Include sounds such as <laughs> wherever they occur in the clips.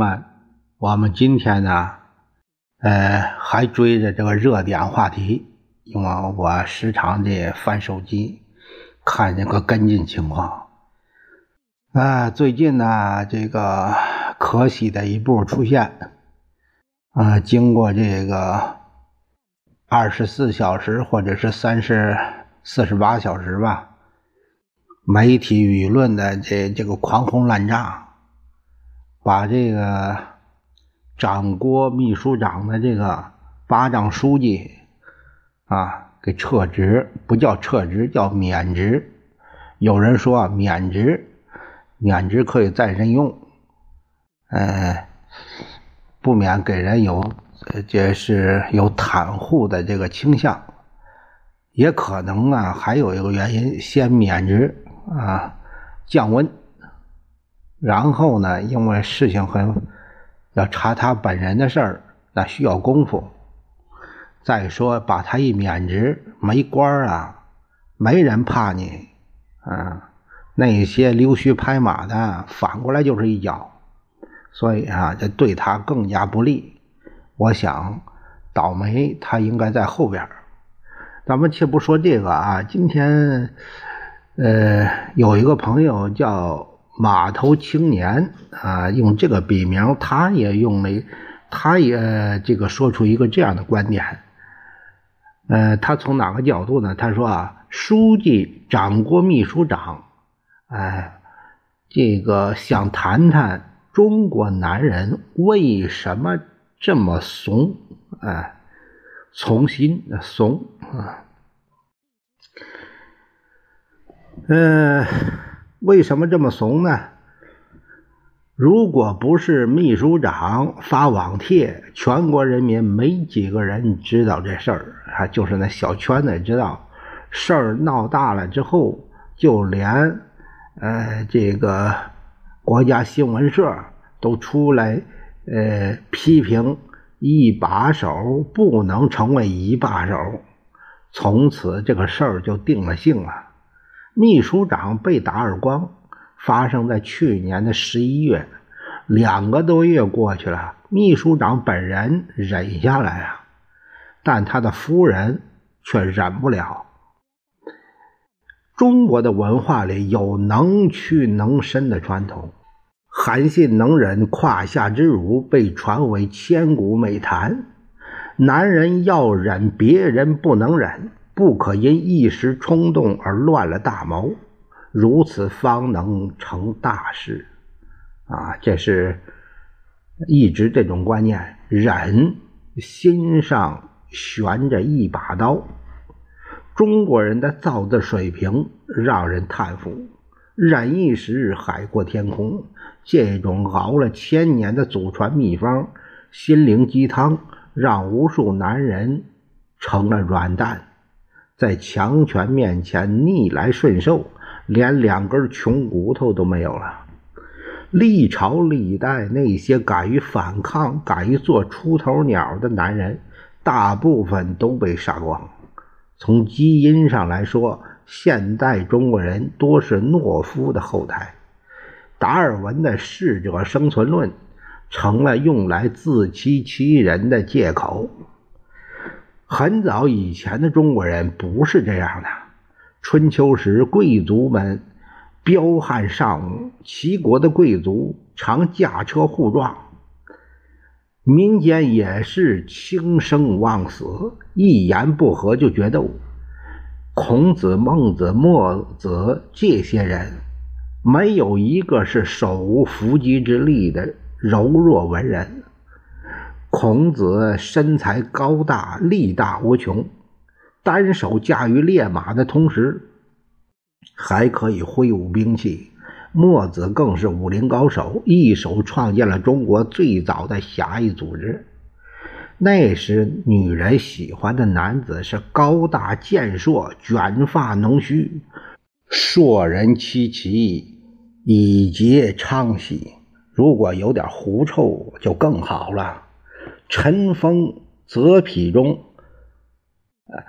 们，我们今天呢，呃，还追着这个热点话题，因为我时常的翻手机，看这个跟进情况。啊，最近呢，这个可喜的一步出现，啊，经过这个二十四小时或者是三十四十八小时吧，媒体舆论的这这个狂轰滥炸。把这个掌国秘书长的这个巴掌书记啊给撤职，不叫撤职，叫免职。有人说免职，免职可以再任用，呃，不免给人有这是有袒护的这个倾向。也可能啊，还有一个原因，先免职啊，降温。然后呢，因为事情很要查他本人的事儿，那需要功夫。再说把他一免职，没官啊，没人怕你，啊，那些溜须拍马的反过来就是一脚，所以啊，这对他更加不利。我想，倒霉他应该在后边。咱们且不说这个啊，今天呃，有一个朋友叫。码头青年啊，用这个笔名，他也用了，他也这个说出一个这样的观点。呃，他从哪个角度呢？他说啊，书记长国秘书长，哎，这个想谈谈中国男人为什么这么怂？哎，从心怂啊，嗯。为什么这么怂呢？如果不是秘书长发网帖，全国人民没几个人知道这事儿啊。就是那小圈子知道，事儿闹大了之后，就连呃这个国家新闻社都出来呃批评一把手不能成为一把手，从此这个事儿就定了性了。秘书长被打耳光，发生在去年的十一月，两个多月过去了，秘书长本人忍下来啊，但他的夫人却忍不了。中国的文化里有能屈能伸的传统，韩信能忍胯下之辱被传为千古美谈。男人要忍，别人不能忍。不可因一时冲动而乱了大谋，如此方能成大事。啊，这是一直这种观念，忍心上悬着一把刀。中国人的造字水平让人叹服，忍一时海阔天空。这种熬了千年的祖传秘方、心灵鸡汤，让无数男人成了软蛋。在强权面前逆来顺受，连两根穷骨头都没有了。历朝历代那些敢于反抗、敢于做出头鸟的男人，大部分都被杀光。从基因上来说，现代中国人多是懦夫的后代。达尔文的适者生存论成了用来自欺欺人的借口。很早以前的中国人不是这样的。春秋时，贵族们彪悍尚武，齐国的贵族常驾车护撞，民间也是轻生忘死，一言不合就决斗。孔子、孟子、墨子这些人，没有一个是手无缚鸡之力的柔弱文人。孔子身材高大，力大无穷，单手驾驭烈马的同时，还可以挥舞兵器。墨子更是武林高手，一手创建了中国最早的侠义组织。那时，女人喜欢的男子是高大健硕、卷发浓须、硕人戚戚、以节昌喜。如果有点狐臭，就更好了。尘封泽匹中，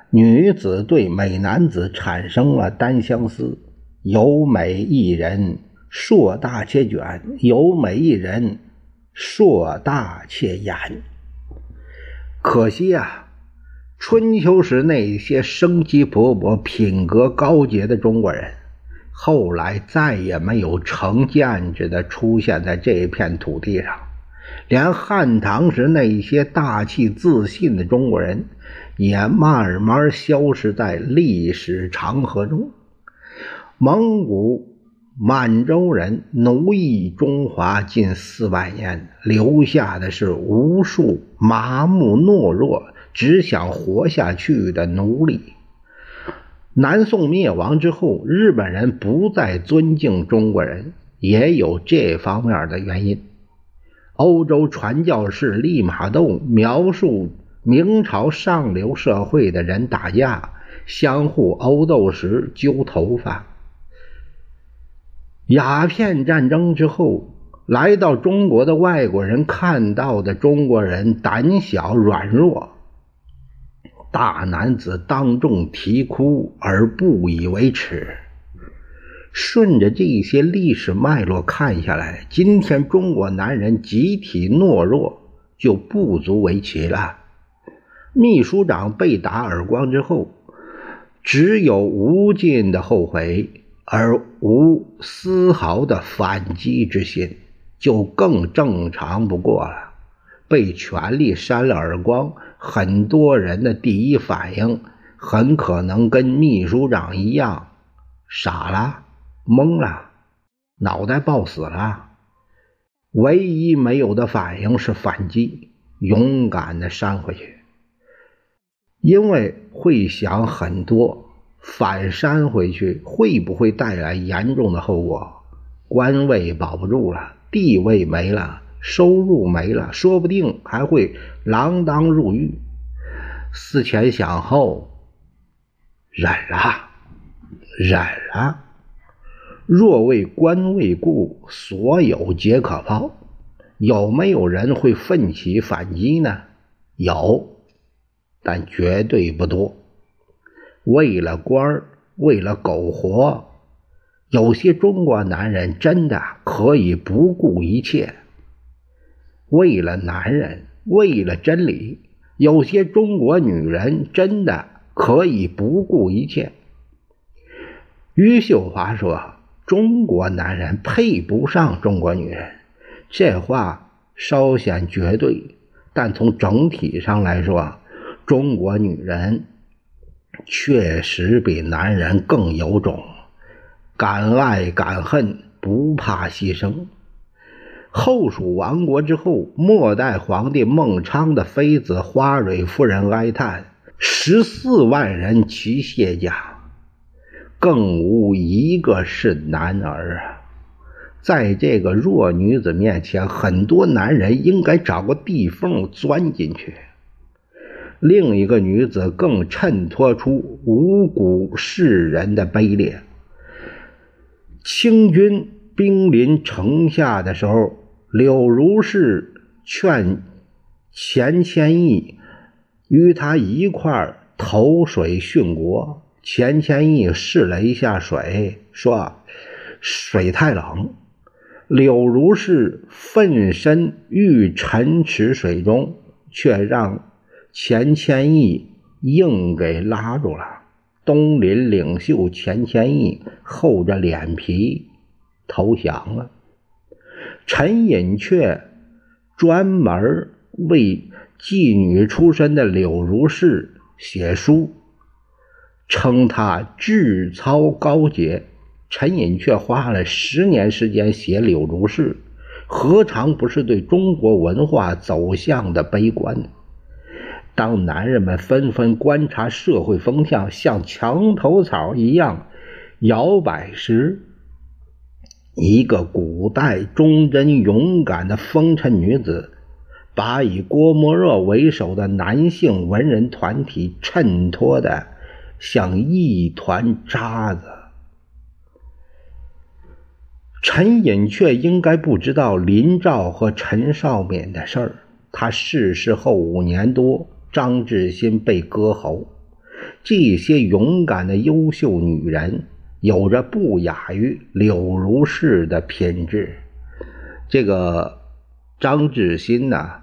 女子对美男子产生了单相思。有美一人，硕大且卷；有美一人，硕大且严。可惜啊，春秋时那些生机勃勃、品格高洁的中国人，后来再也没有成建制的出现在这片土地上。连汉唐时那些大气自信的中国人，也慢慢消失在历史长河中。蒙古、满洲人奴役中华近四百年，留下的是无数麻木懦弱、只想活下去的奴隶。南宋灭亡之后，日本人不再尊敬中国人，也有这方面的原因。欧洲传教士利玛窦描述明朝上流社会的人打架，相互殴斗时揪头发。鸦片战争之后，来到中国的外国人看到的中国人胆小软弱，大男子当众啼哭而不以为耻。顺着这些历史脉络看下来，今天中国男人集体懦弱就不足为奇了。秘书长被打耳光之后，只有无尽的后悔，而无丝毫的反击之心，就更正常不过了。被权力扇了耳光，很多人的第一反应很可能跟秘书长一样，傻了。懵了，脑袋爆死了。唯一没有的反应是反击，勇敢的扇回去。因为会想很多，反扇回去会不会带来严重的后果？官位保不住了，地位没了，收入没了，说不定还会锒铛入狱。思前想后，忍了，忍了。若为官位故，所有皆可抛。有没有人会奋起反击呢？有，但绝对不多。为了官儿，为了苟活，有些中国男人真的可以不顾一切。为了男人，为了真理，有些中国女人真的可以不顾一切。余秀华说。中国男人配不上中国女人，这话稍显绝对，但从整体上来说，中国女人确实比男人更有种，敢爱敢恨，不怕牺牲。后蜀亡国之后，末代皇帝孟昌的妃子花蕊夫人哀叹：“十四万人齐谢家。”更无一个是男儿啊！在这个弱女子面前，很多男人应该找个地缝钻进去。另一个女子更衬托出五谷世人的卑劣。清军兵临城下的时候，柳如是劝钱谦益与他一块儿投水殉国。钱谦益试了一下水，说：“水太冷。”柳如是奋身欲沉池水中，却让钱谦益硬给拉住了。东林领袖钱谦益厚着脸皮投降了。陈寅恪专门为妓女出身的柳如是写书。称他志操高洁，陈寅恪花了十年时间写柳如是，何尝不是对中国文化走向的悲观？当男人们纷纷观察社会风向，像墙头草一样摇摆时，一个古代忠贞勇敢的风尘女子，把以郭沫若为首的男性文人团体衬托的。像一团渣子。陈寅恪应该不知道林兆和陈少敏的事儿。他逝世后五年多，张志新被割喉。这些勇敢的优秀女人，有着不亚于柳如是的品质。这个张志新呢，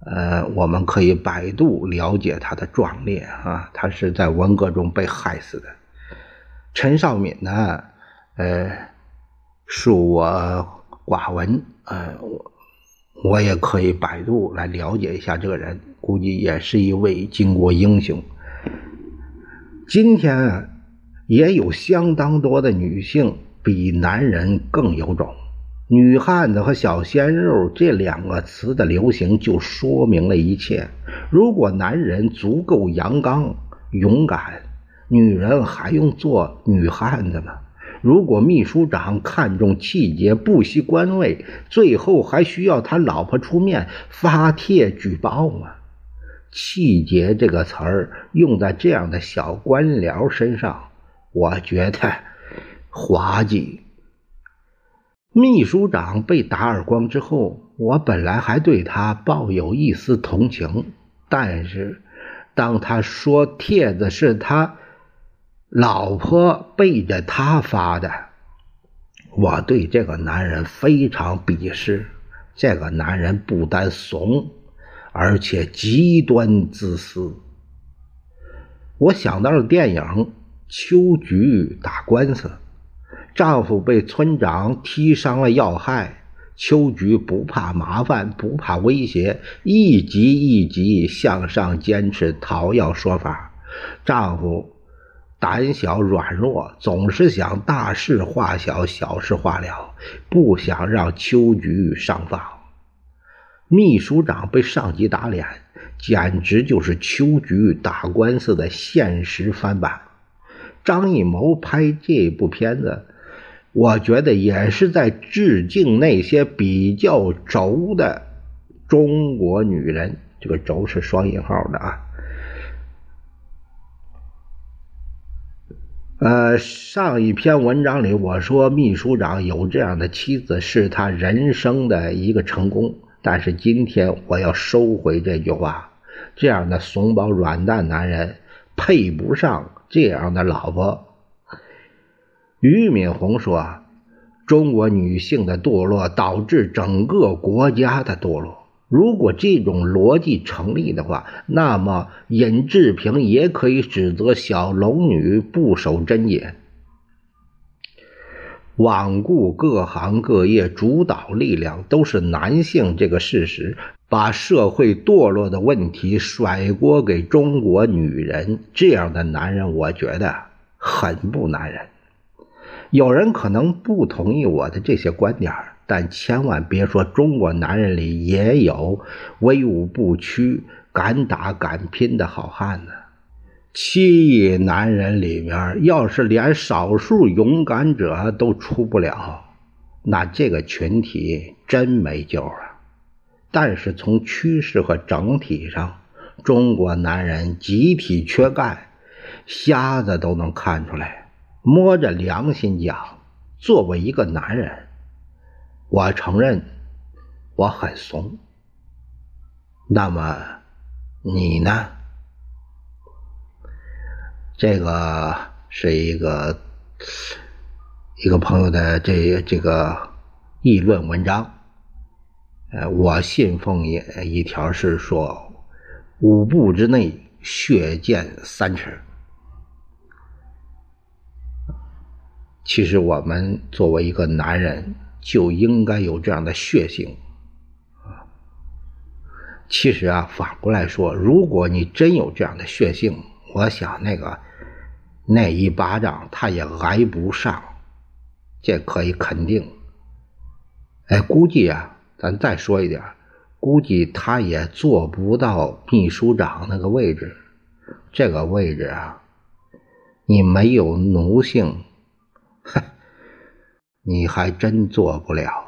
呃，我们可以百度了解他的壮烈啊，他是在文革中被害死的。陈少敏呢，呃，恕我寡闻，呃，我我也可以百度来了解一下这个人，估计也是一位巾帼英雄。今天也有相当多的女性比男人更有种。女汉子和小鲜肉这两个词的流行，就说明了一切。如果男人足够阳刚勇敢，女人还用做女汉子吗？如果秘书长看重气节，不惜官位，最后还需要他老婆出面发帖举报吗？气节这个词儿用在这样的小官僚身上，我觉得 <laughs> 滑稽。秘书长被打耳光之后，我本来还对他抱有一丝同情，但是当他说帖子是他老婆背着他发的，我对这个男人非常鄙视。这个男人不但怂，而且极端自私。我想到了电影《秋菊打官司》。丈夫被村长踢伤了要害，秋菊不怕麻烦，不怕威胁，一级一级向上坚持讨要说法。丈夫胆小软弱，总是想大事化小，小事化了，不想让秋菊上访。秘书长被上级打脸，简直就是秋菊打官司的现实翻版。张艺谋拍这部片子。我觉得也是在致敬那些比较轴的中国女人，这个“轴”是双引号的啊。呃，上一篇文章里我说秘书长有这样的妻子是他人生的一个成功，但是今天我要收回这句话，这样的怂包软蛋男人配不上这样的老婆。俞敏洪说：“中国女性的堕落导致整个国家的堕落。如果这种逻辑成立的话，那么尹志平也可以指责小龙女不守贞洁，罔顾各行各业主导力量都是男性这个事实，把社会堕落的问题甩锅给中国女人。这样的男人，我觉得很不男人。”有人可能不同意我的这些观点，但千万别说中国男人里也有威武不屈、敢打敢拼的好汉呢。七亿男人里面，要是连少数勇敢者都出不了，那这个群体真没救了。但是从趋势和整体上，中国男人集体缺钙，瞎子都能看出来。摸着良心讲，作为一个男人，我承认我很怂。那么你呢？这个是一个一个朋友的这这个议论文章。呃，我信奉一一条是说，五步之内血溅三尺。其实我们作为一个男人，就应该有这样的血性啊。其实啊，反过来说，如果你真有这样的血性，我想那个那一巴掌他也挨不上，这可以肯定。哎，估计啊，咱再说一点，估计他也做不到秘书长那个位置。这个位置啊，你没有奴性。哼，<laughs> 你还真做不了。